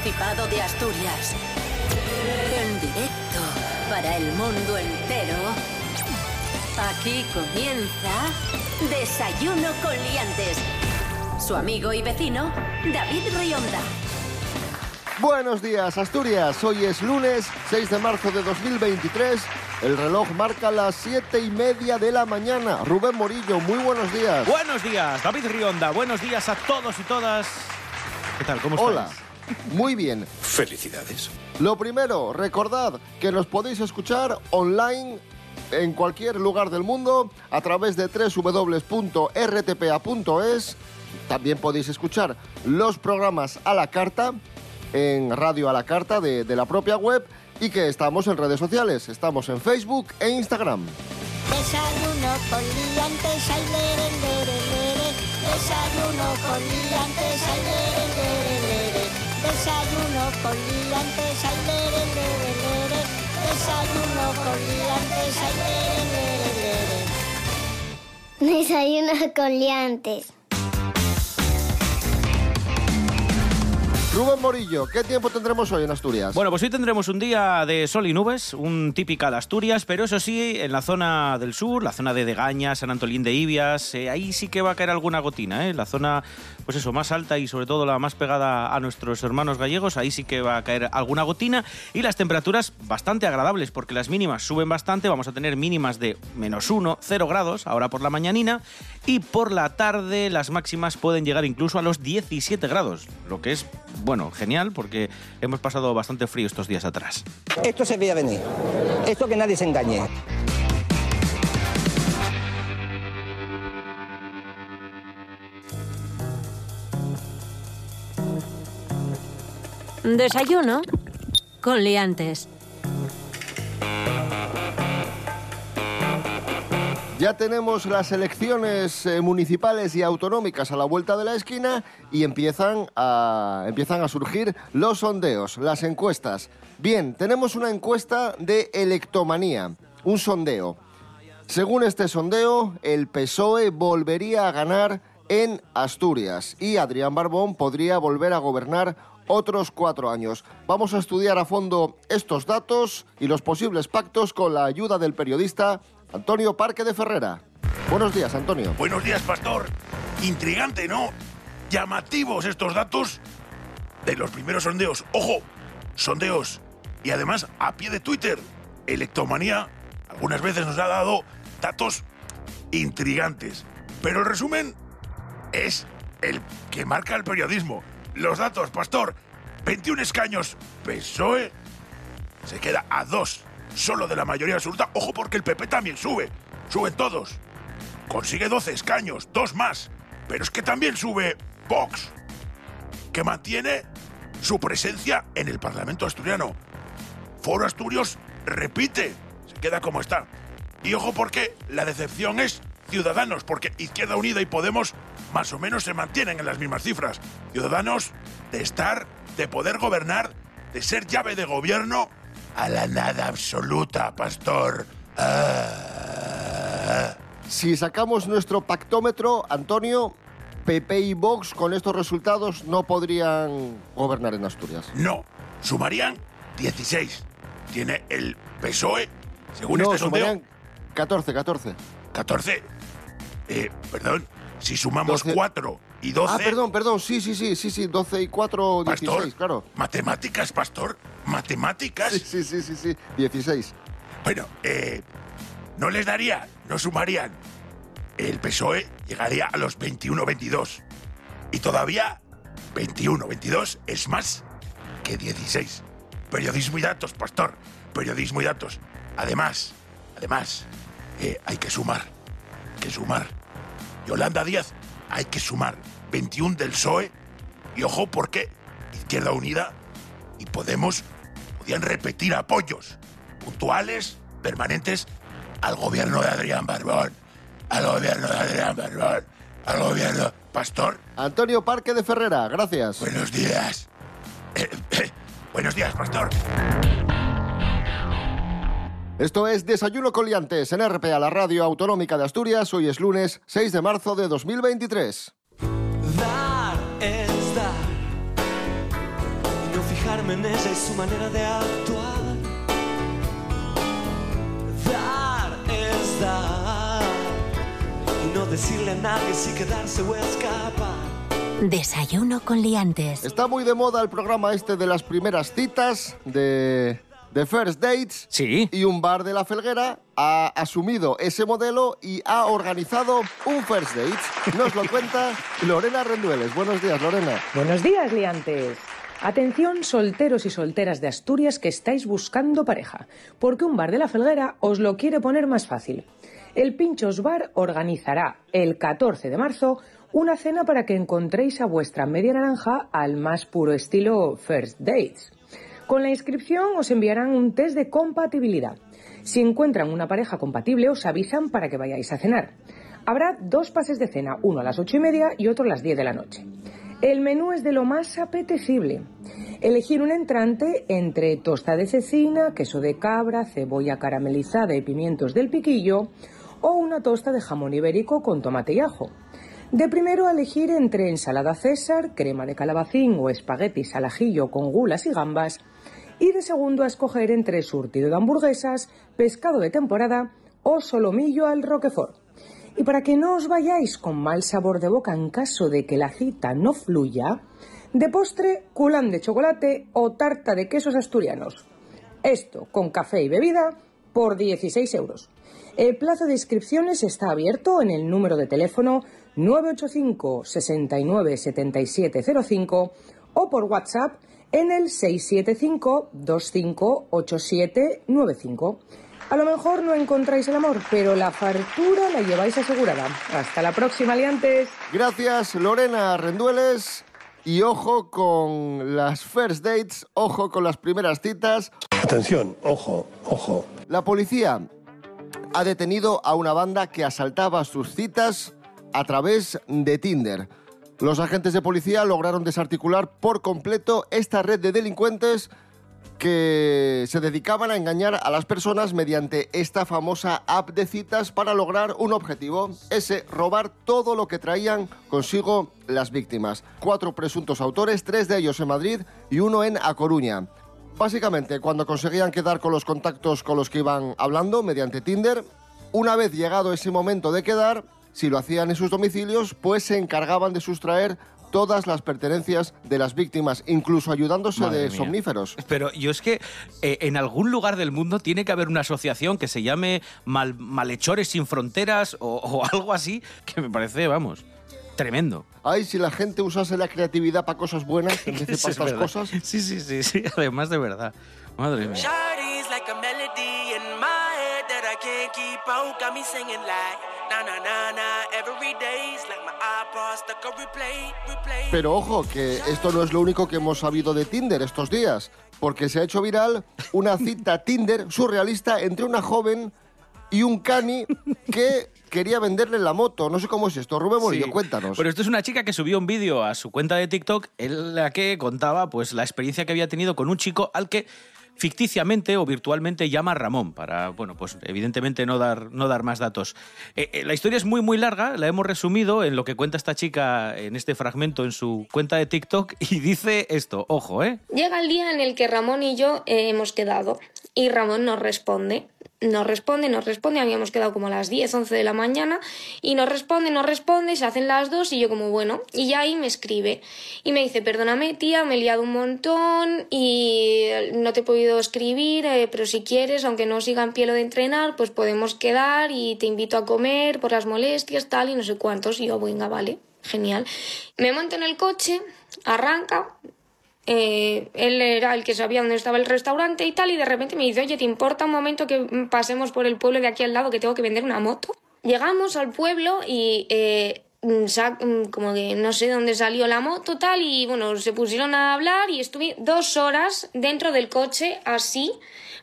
Principado de Asturias. En directo para el mundo entero. Aquí comienza Desayuno con Liantes. Su amigo y vecino, David Rionda. Buenos días, Asturias. Hoy es lunes 6 de marzo de 2023. El reloj marca las siete y media de la mañana. Rubén Morillo, muy buenos días. Buenos días, David Rionda. Buenos días a todos y todas. ¿Qué tal? ¿Cómo estáis? Hola. Muy bien. Felicidades. Lo primero, recordad que nos podéis escuchar online en cualquier lugar del mundo a través de www.rtpa.es. También podéis escuchar los programas a la carta en Radio a la Carta de, de la propia web y que estamos en redes sociales. Estamos en Facebook e Instagram. Desayuno con liantes, ay, lere, lere, lere. Desayuno con liantes, ay. Desayuno con liantes, ay, lere, lere, lere. Desayuno con liantes, ay, lere, lere, lere. Desayuno con liantes. Rubén Morillo, ¿qué tiempo tendremos hoy en Asturias? Bueno, pues hoy tendremos un día de sol y nubes, un típica de Asturias, pero eso sí, en la zona del sur, la zona de Degaña, San Antolín de Ibias, eh, ahí sí que va a caer alguna gotina, ¿eh? La zona, pues eso, más alta y sobre todo la más pegada a nuestros hermanos gallegos, ahí sí que va a caer alguna gotina y las temperaturas bastante agradables porque las mínimas suben bastante, vamos a tener mínimas de menos 1, 0 grados ahora por la mañanina y por la tarde las máximas pueden llegar incluso a los 17 grados, lo que es, bueno, genial porque hemos pasado bastante frío estos días atrás. Esto se veía venir. Esto que nadie se engañe. Desayuno con liantes. Ya tenemos las elecciones eh, municipales y autonómicas a la vuelta de la esquina y empiezan a, empiezan a surgir los sondeos, las encuestas. Bien, tenemos una encuesta de electomanía, un sondeo. Según este sondeo, el PSOE volvería a ganar en Asturias y Adrián Barbón podría volver a gobernar otros cuatro años. Vamos a estudiar a fondo estos datos y los posibles pactos con la ayuda del periodista Antonio Parque de Ferrera. Buenos días, Antonio. Buenos días, pastor. Intrigante, ¿no? Llamativos estos datos de los primeros sondeos. Ojo, sondeos. Y además, a pie de Twitter, Electomanía algunas veces nos ha dado datos intrigantes. Pero el resumen es el que marca el periodismo. Los datos, pastor. 21 escaños. PSOE se queda a dos solo de la mayoría absoluta. Ojo porque el PP también sube. Suben todos. Consigue 12 escaños, dos más. Pero es que también sube Vox, que mantiene su presencia en el Parlamento asturiano. Foro Asturios repite, se queda como está. Y ojo porque la decepción es Ciudadanos, porque Izquierda Unida y Podemos más o menos se mantienen en las mismas cifras. Ciudadanos de estar, de poder gobernar, de ser llave de gobierno a la nada absoluta, pastor. Ah. Si sacamos nuestro pactómetro, Antonio, PP y Vox con estos resultados no podrían gobernar en Asturias. No, sumarían 16. Tiene el PSOE, según no, este sondeo, sumarían 14, 14. 14. Eh, perdón, si sumamos 12. 4 y 12... Ah, perdón, perdón, sí, sí, sí, sí, sí, 12 y 4, 16, Pastor, claro. matemáticas, pastor, matemáticas. Sí, sí, sí, sí, sí, 16. Bueno, eh, no les daría, no sumarían. El PSOE llegaría a los 21-22. Y todavía 21-22 es más que 16. Periodismo y datos, pastor. Periodismo y datos. Además, además, eh, hay que sumar. Hay que sumar. Yolanda Díaz, hay que sumar 21 del PSOE. Y ojo, porque Izquierda Unida y Podemos podían repetir apoyos puntuales, permanentes, al gobierno de Adrián Barbón. Al gobierno de Adrián Barbón. Al gobierno. Pastor, Antonio Parque de Ferrera, gracias. buenos días. Eh, eh, buenos días, Pastor. Esto es Desayuno Coliantes en RPA, la radio autonómica de Asturias. Hoy es lunes 6 de marzo de 2023. Dar es dar. no fijarme en ella y su manera de actuar. Dar es dar y no decirle a nadie si quedarse o escapar. Desayuno con liantes. Está muy de moda el programa este de las primeras citas, de, de First Dates. Sí. Y un bar de la Felguera ha asumido ese modelo y ha organizado un First Dates. Nos lo cuenta Lorena Rendueles. Buenos días, Lorena. Buenos días, liantes. Atención, solteros y solteras de Asturias que estáis buscando pareja, porque un bar de la Felguera os lo quiere poner más fácil. El Pinchos Bar organizará el 14 de marzo una cena para que encontréis a vuestra media naranja al más puro estilo First Dates. Con la inscripción os enviarán un test de compatibilidad. Si encuentran una pareja compatible, os avisan para que vayáis a cenar. Habrá dos pases de cena, uno a las ocho y media y otro a las 10 de la noche. El menú es de lo más apetecible. Elegir un entrante entre tosta de cecina, queso de cabra, cebolla caramelizada y pimientos del piquillo o una tosta de jamón ibérico con tomate y ajo. De primero elegir entre ensalada César, crema de calabacín o espaguetis al ajillo con gulas y gambas. Y de segundo a escoger entre surtido de hamburguesas, pescado de temporada o solomillo al roquefort. Y para que no os vayáis con mal sabor de boca en caso de que la cita no fluya, de postre, culán de chocolate o tarta de quesos asturianos. Esto con café y bebida por 16 euros. El plazo de inscripciones está abierto en el número de teléfono 985 69 7705 o por WhatsApp en el 675 258795. A lo mejor no encontráis el amor, pero la fartura la lleváis asegurada. Hasta la próxima, aliantes. Gracias, Lorena Rendueles. Y ojo con las first dates, ojo con las primeras citas. Atención, ojo, ojo. La policía ha detenido a una banda que asaltaba sus citas a través de Tinder. Los agentes de policía lograron desarticular por completo esta red de delincuentes que se dedicaban a engañar a las personas mediante esta famosa app de citas para lograr un objetivo, ese robar todo lo que traían consigo las víctimas. Cuatro presuntos autores, tres de ellos en Madrid y uno en A Coruña. Básicamente, cuando conseguían quedar con los contactos con los que iban hablando mediante Tinder, una vez llegado ese momento de quedar, si lo hacían en sus domicilios, pues se encargaban de sustraer todas las pertenencias de las víctimas, incluso ayudándose Madre de mía. somníferos. Pero yo es que eh, en algún lugar del mundo tiene que haber una asociación que se llame Mal- Malhechores sin Fronteras o, o algo así, que me parece, vamos, tremendo. Ay, si la gente usase la creatividad para cosas buenas en vez de para es estas cosas. Sí, sí, sí, sí, además de verdad. Madre mía. I can't keep out. Got me singing like na na na na every day's like my iPod stuck on replay, replay. Pero ojo, que esto no es lo único que hemos sabido de Tinder estos días, porque se ha hecho viral una cita Tinder surrealista entre una joven y un cani que quería venderle la moto. No sé cómo es esto. Rubén Morillo, Sí. cuéntanos. Pero esto es una chica que subió un vídeo a su cuenta de TikTok en la que contaba pues la experiencia que había tenido con un chico al que ficticiamente o virtualmente llama Ramón para, bueno, pues evidentemente no dar, no dar más datos. Eh, eh, la historia es muy, muy larga, la hemos resumido en lo que cuenta esta chica en este fragmento en su cuenta de TikTok y dice esto, ojo, ¿eh? Llega el día en el que Ramón y yo hemos quedado y Ramón nos responde. Nos responde, nos responde, habíamos quedado como a las 10, 11 de la mañana y nos responde, nos responde, se hacen las dos y yo como bueno, y ya ahí me escribe y me dice, perdóname tía, me he liado un montón y no te he podido escribir, eh, pero si quieres, aunque no siga en pie lo de entrenar, pues podemos quedar y te invito a comer por las molestias, tal y no sé cuántos. Y yo, venga, vale, genial. Me monto en el coche, arranca, eh, él era el que sabía dónde estaba el restaurante y tal, y de repente me dice, oye, ¿te importa un momento que pasemos por el pueblo de aquí al lado que tengo que vender una moto? Llegamos al pueblo y eh, mm, mm, como que no sé dónde salió la moto tal, y bueno, se pusieron a hablar y estuve dos horas dentro del coche así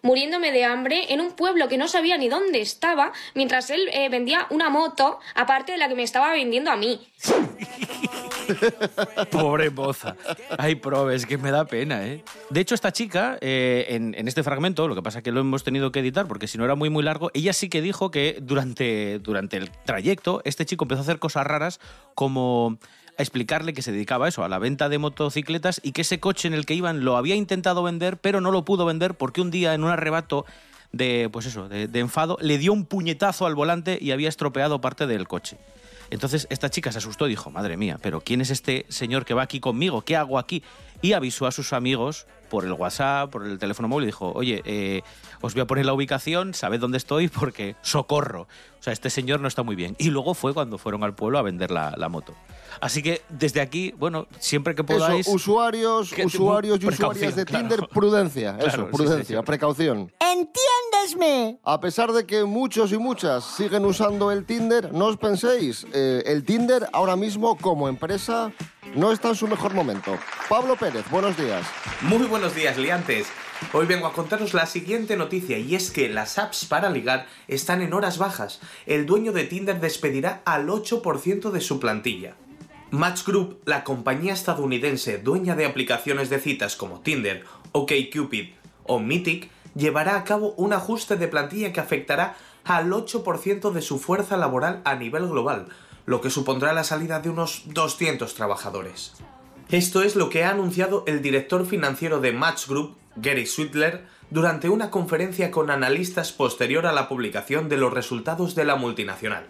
muriéndome de hambre en un pueblo que no sabía ni dónde estaba, mientras él eh, vendía una moto, aparte de la que me estaba vendiendo a mí. Pobre moza. Ay, probes, que me da pena, ¿eh? De hecho, esta chica, eh, en, este fragmento, lo que pasa es que lo hemos tenido que editar porque si no era muy, muy largo, ella sí que dijo que durante, durante el trayecto este chico empezó a hacer cosas raras como a explicarle que se dedicaba a eso, a la venta de motocicletas y que ese coche en el que iban lo había intentado vender, pero no lo pudo vender porque un día en un arrebato de, pues eso, de, enfado, le dio un puñetazo al volante y había estropeado parte del coche. Entonces esta chica se asustó y dijo, madre mía, pero ¿quién es este señor que va aquí conmigo? ¿Qué hago aquí? Y avisó a sus amigos por el WhatsApp, por el teléfono móvil y dijo, oye, eh, os voy a poner la ubicación, sabed dónde estoy porque socorro. O sea, este señor no está muy bien. Y luego fue cuando fueron al pueblo a vender la, la moto. Así que desde aquí, bueno, siempre que podáis... Eso, usuarios, que- usuarios y usuarias de claro. Tinder, prudencia. Claro, eso, sí, sí, prudencia, sí. precaución. ¡Entiéndesme! A pesar de que muchos y muchas siguen usando el Tinder, no os penséis, eh, el Tinder ahora mismo como empresa no está en su mejor momento. Pablo Pérez, buenos días. Muy buenos días, liantes. Hoy vengo a contaros la siguiente noticia y es que las apps para ligar están en horas bajas. El dueño de Tinder despedirá al 8% de su plantilla. Match Group, la compañía estadounidense dueña de aplicaciones de citas como Tinder, OkCupid o Mythic, llevará a cabo un ajuste de plantilla que afectará al 8% de su fuerza laboral a nivel global, lo que supondrá la salida de unos 200 trabajadores. Esto es lo que ha anunciado el director financiero de Match Group, Gary Swidler, durante una conferencia con analistas posterior a la publicación de los resultados de la multinacional.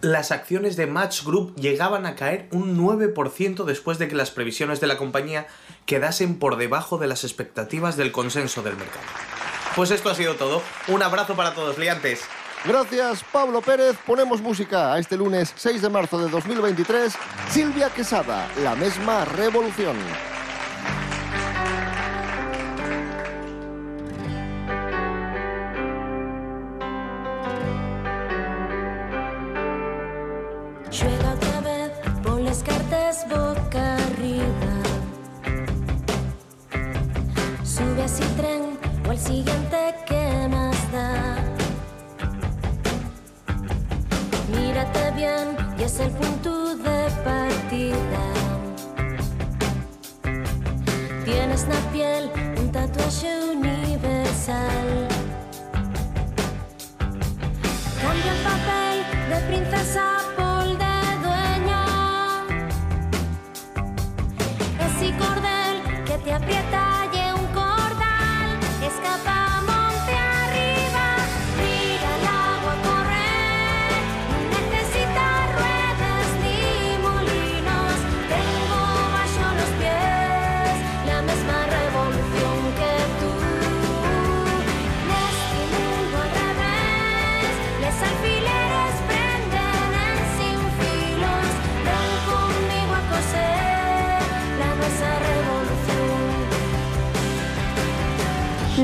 Las acciones de Match Group llegaban a caer un 9% después de que las previsiones de la compañía quedasen por debajo de las expectativas del consenso del mercado. Pues esto ha sido todo. Un abrazo para todos, liantes. Gracias, Pablo Pérez. Ponemos música a este lunes 6 de marzo de 2023. Silvia Quesada, la misma revolución. Juega otra vez, pon las cartas boca arriba. Sube a ese tren o al siguiente que es el punto de partida. Tienes en la piel un tatuaje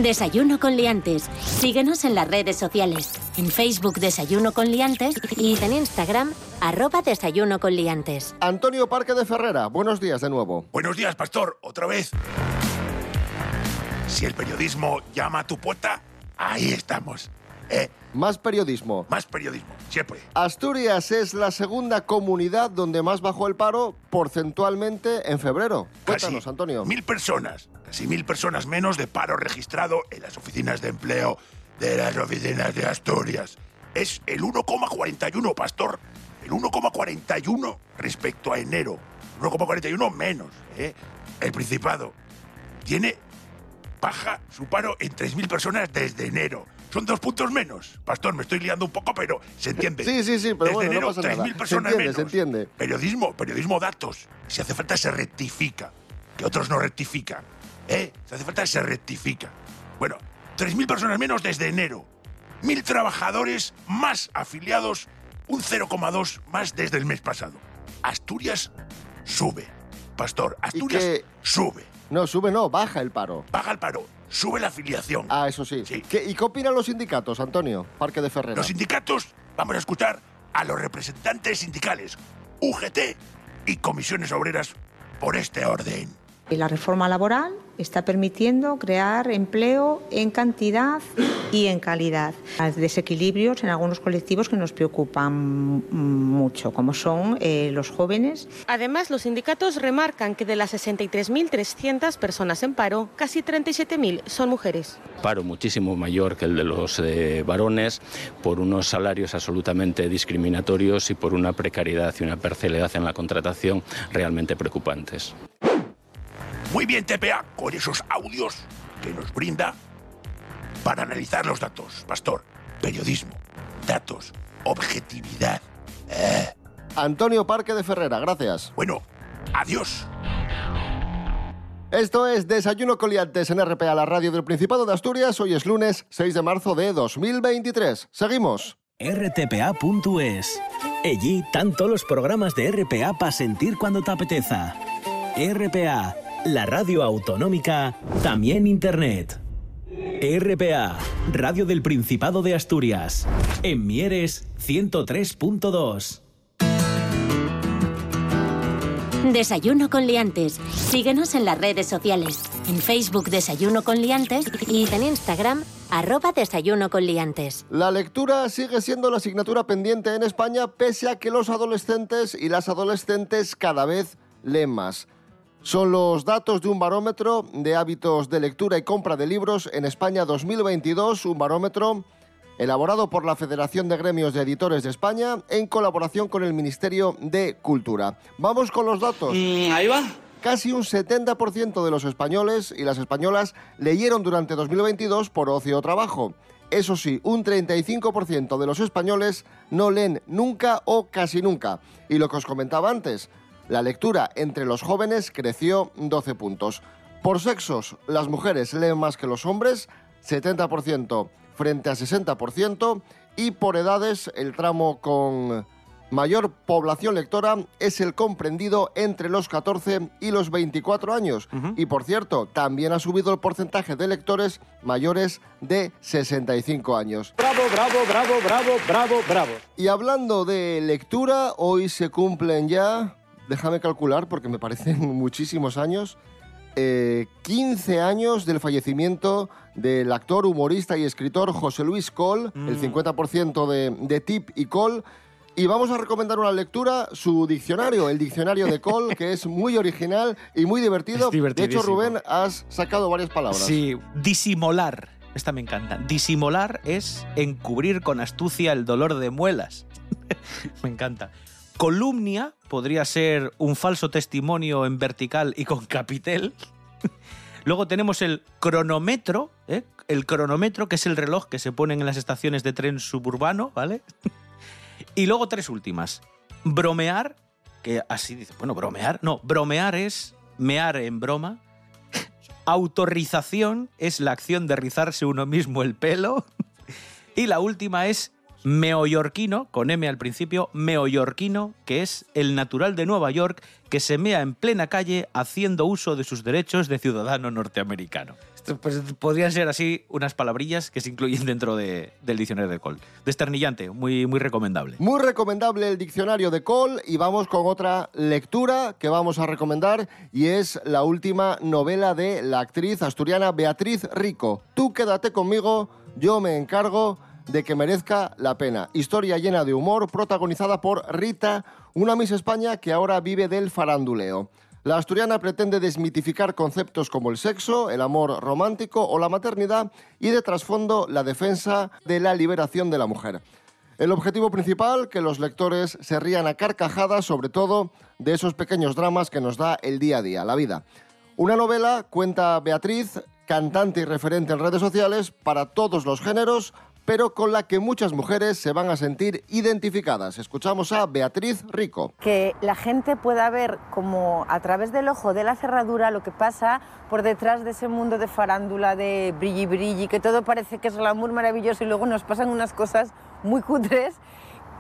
Desayuno con liantes. Síguenos en las redes sociales. En Facebook Desayuno con liantes y en Instagram arroba Desayuno con liantes. Antonio Parque de Ferrera, buenos días de nuevo. Buenos días, pastor, otra vez. Si el periodismo llama a tu puerta, ahí estamos. ¿Eh? Más periodismo. Más periodismo, siempre. Asturias es la segunda comunidad donde más bajó el paro porcentualmente en febrero. Cuéntanos, Casi Antonio. Mil personas, casi mil personas menos de paro registrado en las oficinas de empleo de las oficinas de Asturias. Es el 1,41, pastor. El 1,41 respecto a enero. 1,41 menos. ¿eh? El Principado tiene baja su paro en 3.000 personas desde enero. Son dos puntos menos. Pastor, me estoy liando un poco, pero se entiende. Sí, sí, sí, pero Desde bueno, no enero, nada. 3.000 Se personas entiende, menos. se entiende. Periodismo, periodismo datos. Si hace falta se rectifica. Que otros no rectifican. ¿Eh? Si hace falta se rectifica. Bueno, 3.000 personas menos desde enero. 1.000 trabajadores más afiliados. Un 0,2 más desde el mes pasado. Asturias sube. Pastor, Asturias qué? sube. No, sube no, baja el paro. Baja el paro. Sube la afiliación. Ah, eso sí. ¿Qué- ¿Y qué opinan los sindicatos, Antonio? Parque de Ferrera. Los sindicatos, vamos a escuchar a los representantes sindicales, UGT y comisiones obreras por este orden. Y la reforma laboral está permitiendo crear empleo en cantidad y en calidad. Hay desequilibrios en algunos colectivos que nos preocupan mucho, como son eh, los jóvenes. Además, los sindicatos remarcan que de las 63.300 personas en paro, casi 37.000 son mujeres. paro muchísimo mayor que el de los eh, varones, por unos salarios absolutamente discriminatorios y por una precariedad y una parcialidad en la contratación realmente preocupantes. Muy bien, TPA, con esos audios que nos brinda para analizar los datos. Pastor, periodismo, datos, objetividad. Eh. Antonio Parque de Ferrera, gracias. Bueno, adiós. Esto es Desayuno Coliantes en RPA, la radio del Principado de Asturias. Hoy es lunes 6 de marzo de 2023. Seguimos. rtpa.es. Allí tanto los programas de RPA para sentir cuando te apeteza. RPA, la radio autonómica, también internet. RPA, Radio del Principado de Asturias. En Mieres 103.2. Desayuno con liantes. Síguenos en las redes sociales. En Facebook Desayuno con liantes y en Instagram arroba Desayuno con liantes. La lectura sigue siendo la asignatura pendiente en España pese a que los adolescentes y las adolescentes cada vez leen más. Son los datos de un barómetro de hábitos de lectura y compra de libros en España 2022, un barómetro elaborado por la Federación de Gremios de Editores de España en colaboración con el Ministerio de Cultura. Vamos con los datos. ahí va. Casi un 70% de los españoles y las españolas leyeron durante 2022 por ocio o trabajo. Eso sí, un 35% de los españoles no leen nunca o casi nunca. Y lo que os comentaba antes, la lectura entre los jóvenes creció 12 puntos. Por sexos, las mujeres leen más que los hombres, 70% frente a 60%, y por edades, el tramo con mayor población lectora es el comprendido entre los 14 y los 24 años. Y por cierto, también ha subido el porcentaje de lectores mayores de 65 años. Bravo, bravo, bravo, bravo, bravo, bravo. Y hablando de lectura, hoy se cumplen ya, déjame calcular porque me parecen muchísimos años, eh, 15 años del fallecimiento del actor, humorista y escritor José Luis Col, el 50% de, de Tip y Col. Y vamos a recomendar una lectura, su diccionario, el diccionario de Col, que es muy original y muy divertido. De hecho. Rubén, has sacado varias palabras. Sí, disimular. Esta me encanta. Disimular es encubrir con astucia el dolor de muelas. me encanta. Columnia podría ser un falso testimonio en vertical y con capitel. Luego tenemos el cronómetro, ¿eh? el cronómetro que es el reloj que se ponen en las estaciones de tren suburbano, ¿vale? y luego tres últimas. Bromear, que así dice, bueno, bromear, no, bromear es mear en broma. Autorrización es la acción de rizarse uno mismo el pelo. y la última es meoyorquino, con M al principio, meoyorquino, que es el natural de Nueva York que se mea en plena calle haciendo uso de sus derechos de ciudadano norteamericano. Pues, podrían ser así unas palabrillas que se incluyen dentro de- del diccionario de Col. Desternillante, muy, muy recomendable. Muy recomendable el diccionario de Cole y vamos con otra lectura que vamos a recomendar y es la última novela de la actriz asturiana Beatriz Rico. Tú quédate conmigo, yo me encargo de que merezca la pena. Historia llena de humor protagonizada por Rita, una Miss España que ahora vive del faranduleo. La asturiana pretende desmitificar conceptos como el sexo, el amor romántico o la maternidad y de trasfondo la defensa de la liberación de la mujer. El objetivo principal, que los lectores se rían a carcajadas, sobre todo de esos pequeños dramas que nos da el día a día, la vida. Una novela, cuenta Beatriz, cantante y referente en redes sociales, para todos los géneros, pero con la que muchas mujeres se van a sentir identificadas. Escuchamos a Beatriz Rico. que la gente pueda ver como a través del ojo de la cerradura lo que pasa por detrás de ese mundo de farándula, de brilli brilli, que todo parece que es glamour maravilloso y luego nos pasan unas cosas muy cutres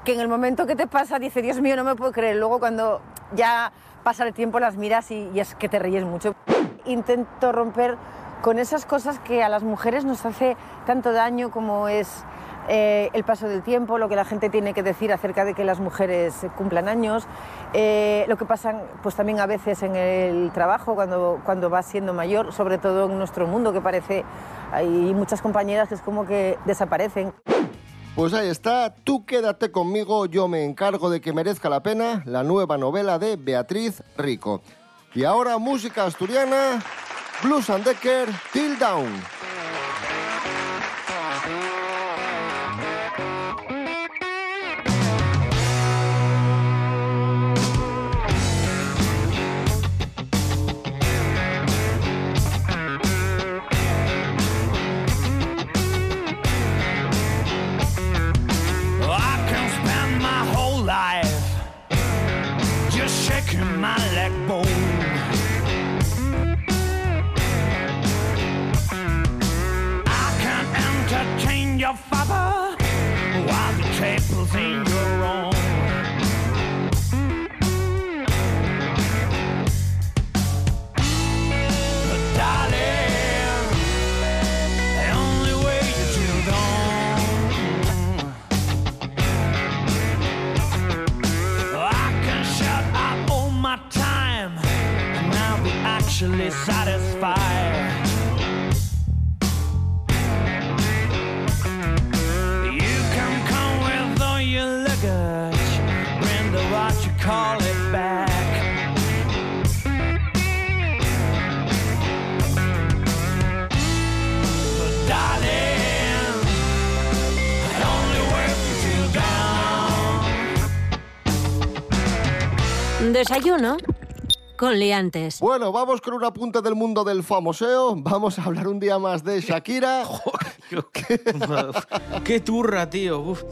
que en el momento que te pasa dice, Dios mío, no me puedo creer. Luego cuando ya pasa el tiempo las miras y, es que te ríes mucho. Intento romper con esas cosas que a las mujeres nos hace tanto daño como es eh, el paso del tiempo, lo que la gente tiene que decir acerca de que las mujeres cumplan años, eh, lo que pasa pues también a veces en el trabajo cuando, cuando vas siendo mayor, sobre todo en nuestro mundo que parece, hay muchas compañeras que es como que desaparecen. Pues ahí está, tú quédate conmigo, yo me encargo de que merezca la pena la nueva novela de Beatriz Rico. Y ahora música asturiana, Blues and Decker, Till Down. Desayuno con liantes. Bueno, vamos con un apunte del mundo del famoseo. Vamos a hablar un día más de Shakira. Qué turra, tío. Uf.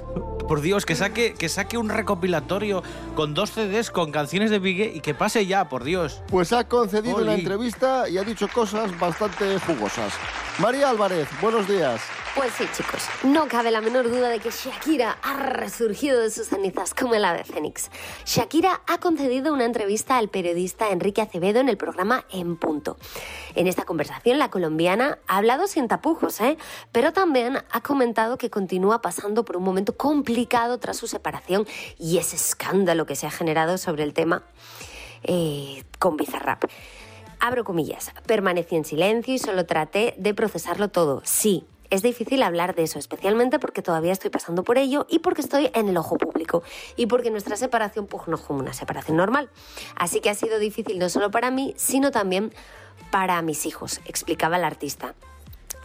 Por Dios, que saque, que saque un recopilatorio con dos CDs con canciones de Biggie y que pase ya, por Dios. Pues ha concedido una Oli. entrevista y ha dicho cosas bastante jugosas. María Álvarez, buenos días. Pues sí, chicos, no cabe la menor duda de que Shakira ha resurgido de sus cenizas como el ave fénix. Shakira ha concedido una entrevista al periodista Enrique Acevedo en el programa En Punto. En esta conversación, la colombiana ha hablado sin tapujos, ¿eh? pero también ha comentado que continúa pasando por un momento complicado tras su separación y ese escándalo que se ha generado sobre el tema eh, con Bizarrap. Abro comillas, permanecí en silencio y solo traté de procesarlo todo. Sí, es difícil hablar de eso, especialmente porque todavía estoy pasando por ello y porque estoy en el ojo público y porque nuestra separación pues, no es como una separación normal. Así que ha sido difícil no solo para mí, sino también para mis hijos, explicaba el artista.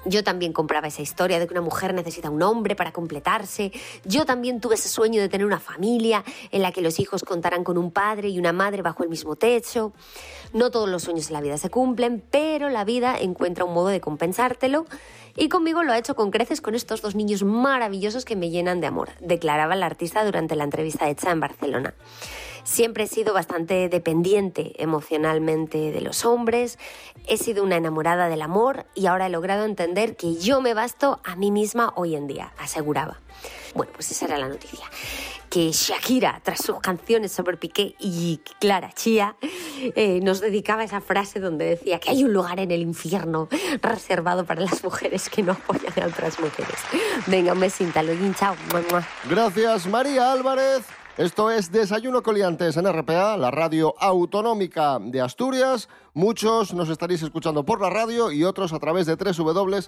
Yo también compraba esa historia de que una mujer necesita un hombre para completarse. Yo también tuve ese sueño de tener una familia en la que los hijos contaran con un padre y una madre bajo el mismo techo. No todos los sueños en la vida se cumplen, pero la vida encuentra un modo de compensártelo y conmigo lo ha hecho con creces con estos dos niños maravillosos que me llenan de amor, declaraba el artista durante la entrevista hecha en Barcelona. Siempre he sido bastante dependiente emocionalmente de los hombres, he sido una enamorada del amor y ahora he logrado entender que yo me basto a mí misma hoy en día, aseguraba. Bueno, pues esa era la noticia. Que Shakira, tras sus canciones sobre Piqué y Clara Chía, eh, nos dedicaba esa frase donde decía que hay un lugar en el infierno reservado para las mujeres que no apoyan a otras mujeres. Venga, un besito, luego, chao. Gracias, María Álvarez. Esto es Desayuno Coliantes en RPA, la radio autonómica de Asturias. Muchos nos estaréis escuchando por la radio y otros a través de www.rtpa.es.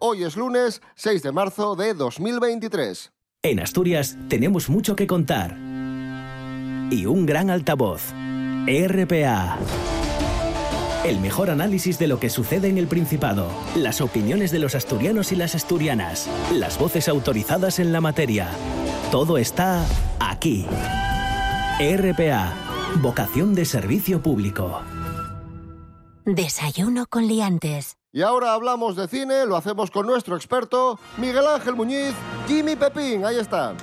Hoy es lunes 6 de marzo de 2023. En Asturias tenemos mucho que contar. Y un gran altavoz. RPA. El mejor análisis de lo que sucede en el Principado. Las opiniones de los asturianos y las asturianas. Las voces autorizadas en la materia. Todo está aquí. RPA. Vocación de servicio público. Desayuno con liantes. Y ahora hablamos de cine, lo hacemos con nuestro experto, Miguel Ángel Muñiz, Jimmy Pepín. Ahí está.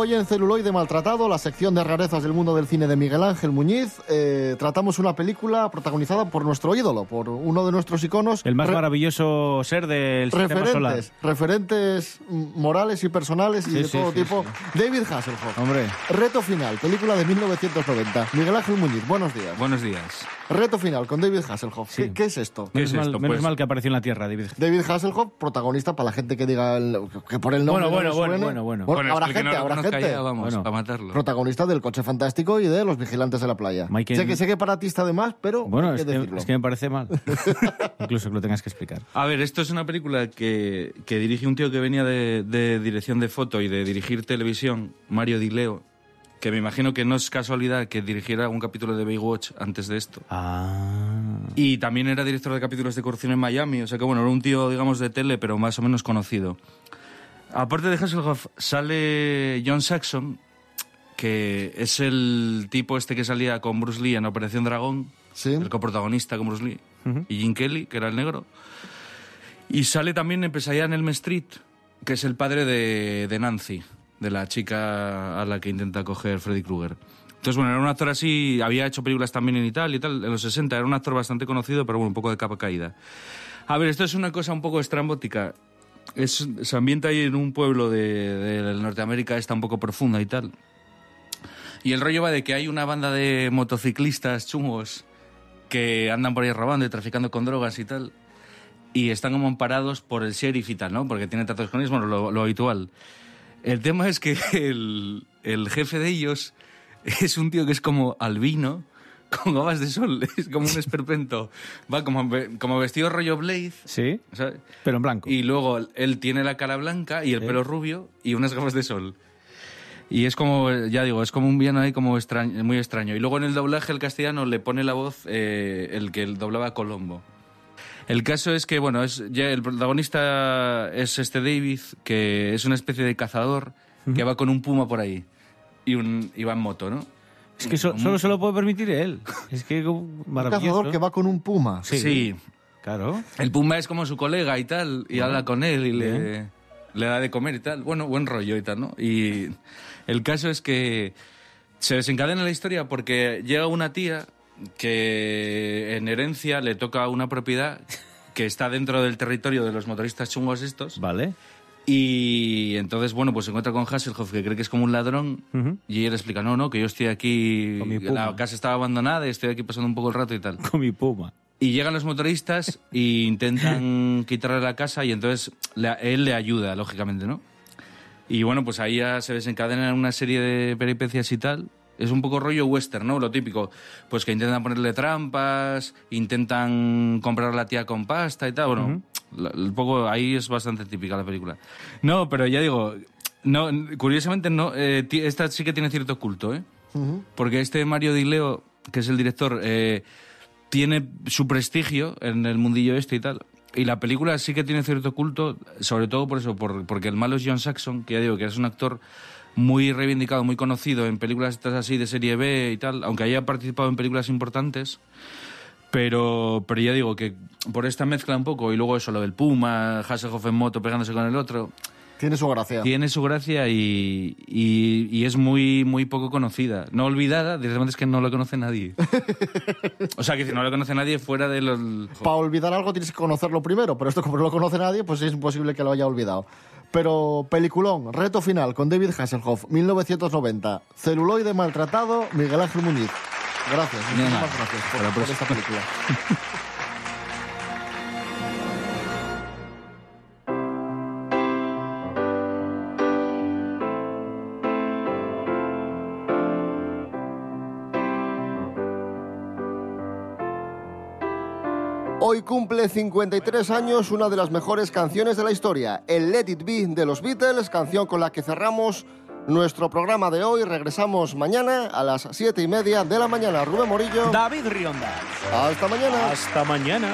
Hoy en Celuloide Maltratado, la sección de rarezas del mundo del cine de Miguel Ángel Muñiz, eh, tratamos una película protagonizada por nuestro ídolo, por uno de nuestros iconos. El más maravilloso ser del sistema solar. referentes, referentes mm, morales y personales y Sí, de sí, todo sí, tipo. David Hasselhoff. Hombre. Reto final, película de 1990. Miguel Ángel Muñiz, buenos días. Buenos días. Reto final con David Hasselhoff. ¿Qué, qué es esto? Menos, mal, menos mal que apareció en la Tierra, David. David Hasselhoff, protagonista para la gente que diga el- que por el nombre Bueno, bueno, bueno, bueno, bueno. Bueno, habrá es gente, no habrá gente. ya, vamos, Bueno. a matarlo. Protagonista del Coche Fantástico y de Los Vigilantes de la Playa. Michael- Sé que sé que para ti está de más, pero Bueno, hay es que es que me parece mal. Incluso que lo tengas que explicar. A ver, esto es una película que, que dirige un tío que venía de, de dirección de foto y de dirigir televisión, Mario Di Leo, que me imagino que no es casualidad que dirigiera un capítulo de Baywatch antes de esto. Ah. Y también era director de capítulos de corrupción en Miami, o sea que bueno, era un tío, digamos, de tele, pero más o menos conocido. Aparte de Hasselhoff, sale John Saxon, que es el tipo este que salía con Bruce Lee en Operación Dragón, el coprotagonista con Bruce Lee, y Jim Kelly, que era el negro. Y sale también en Pesadilla en Elm Street, que es el padre de, de Nancy, de la chica a la que intenta coger Freddy Krueger. Entonces, bueno, era un actor así, había hecho películas también en Italia y tal, en los 60, era un actor bastante conocido, pero bueno, un poco de capa caída. A ver, esto es una cosa un poco estrambótica. Es, se ambienta ahí en un pueblo de, de Norteamérica, está un poco profunda y tal. Y el rollo va de que hay una banda de motociclistas chungos que andan por ahí robando y traficando con drogas y tal. Y están como amparados por el sheriff y tal, ¿no? Porque tienen tratos con ellos, bueno, lo, lo habitual. El tema es que el, el jefe de ellos es un tío que es como albino, con gafas de sol, es como un esperpento. Va como, como vestido rollo Blade. Sí, ¿sabes? pero en blanco. Y luego él tiene la cara blanca y el pelo rubio y unas gafas de sol. Y es como, ya digo, es como un villano ahí como extraño, muy extraño. Y luego en el doblaje el castellano le pone la voz eh, el que doblaba Colombo. El caso es que, bueno, es, ya el protagonista es este David, que es una especie de cazador que va con un puma por ahí y, un, y va en moto, ¿no? Es que so- solo se lo puede permitir él. Es que como Un maravilloso. cazador que va con un puma. Sí. Claro. El Pumba es como su colega y tal, y habla con él y le, le da de comer y tal. Bueno, buen rollo y tal, ¿no? Y el caso es que se desencadena la historia porque llega una tía que en herencia le toca una propiedad que está dentro del territorio de los motoristas chungos estos. Vale. Y entonces, bueno, pues se encuentra con Hasselhoff, que cree que es como un ladrón, y le explica, no, no, que yo estoy aquí, Con mi la puma. casa estaba abandonada y estoy aquí pasando un poco el rato y tal. Con mi puma. Y llegan los motoristas e intentan quitarle la casa y entonces él le ayuda, lógicamente, ¿no? Y bueno, pues ahí ya se desencadenan una serie de peripecias y tal. Es un poco rollo western, ¿no? Lo típico. Pues que intentan ponerle trampas, intentan comprar a la tía con pasta y tal. Bueno, la- un poco ahí es bastante típica la película. No, pero ya digo, no, curiosamente no, eh, esta sí que tiene cierto culto, ¿eh? Porque este Mario Di Leo, que es el director, eh, tiene su prestigio en el mundillo este y tal. Y la película sí que tiene cierto culto, sobre todo por eso, por- porque el malo es John Saxon, que ya digo que es un actor muy reivindicado, muy conocido en películas estas así de serie B y tal, aunque haya participado en películas importantes. Pero, pero ya digo que por esta mezcla un poco, y luego eso, lo del Puma, Hasselhoff en moto pegándose con el otro, Tiene su gracia. tiene su gracia y, y- y es muy, muy poco conocida. No olvidada, directamente es que no lo conoce nadie. o sea, que si no lo conoce nadie fuera de los... Para olvidar algo tienes que conocerlo primero, pero esto como no lo conoce nadie, pues es imposible que lo haya olvidado. Pero peliculón, reto final con David Hasselhoff, 1990. Celuloide maltratado, Miguel Ángel Muñiz. Gracias, muchísimas gracias por, por esta película. cumple 53 años una de las mejores canciones de la historia, el Let It Be de los Beatles, canción con la que cerramos nuestro programa de hoy. Regresamos mañana a las 7 y media de la mañana. Rubén Morillo. David Rionda. Hasta mañana. Hasta mañana.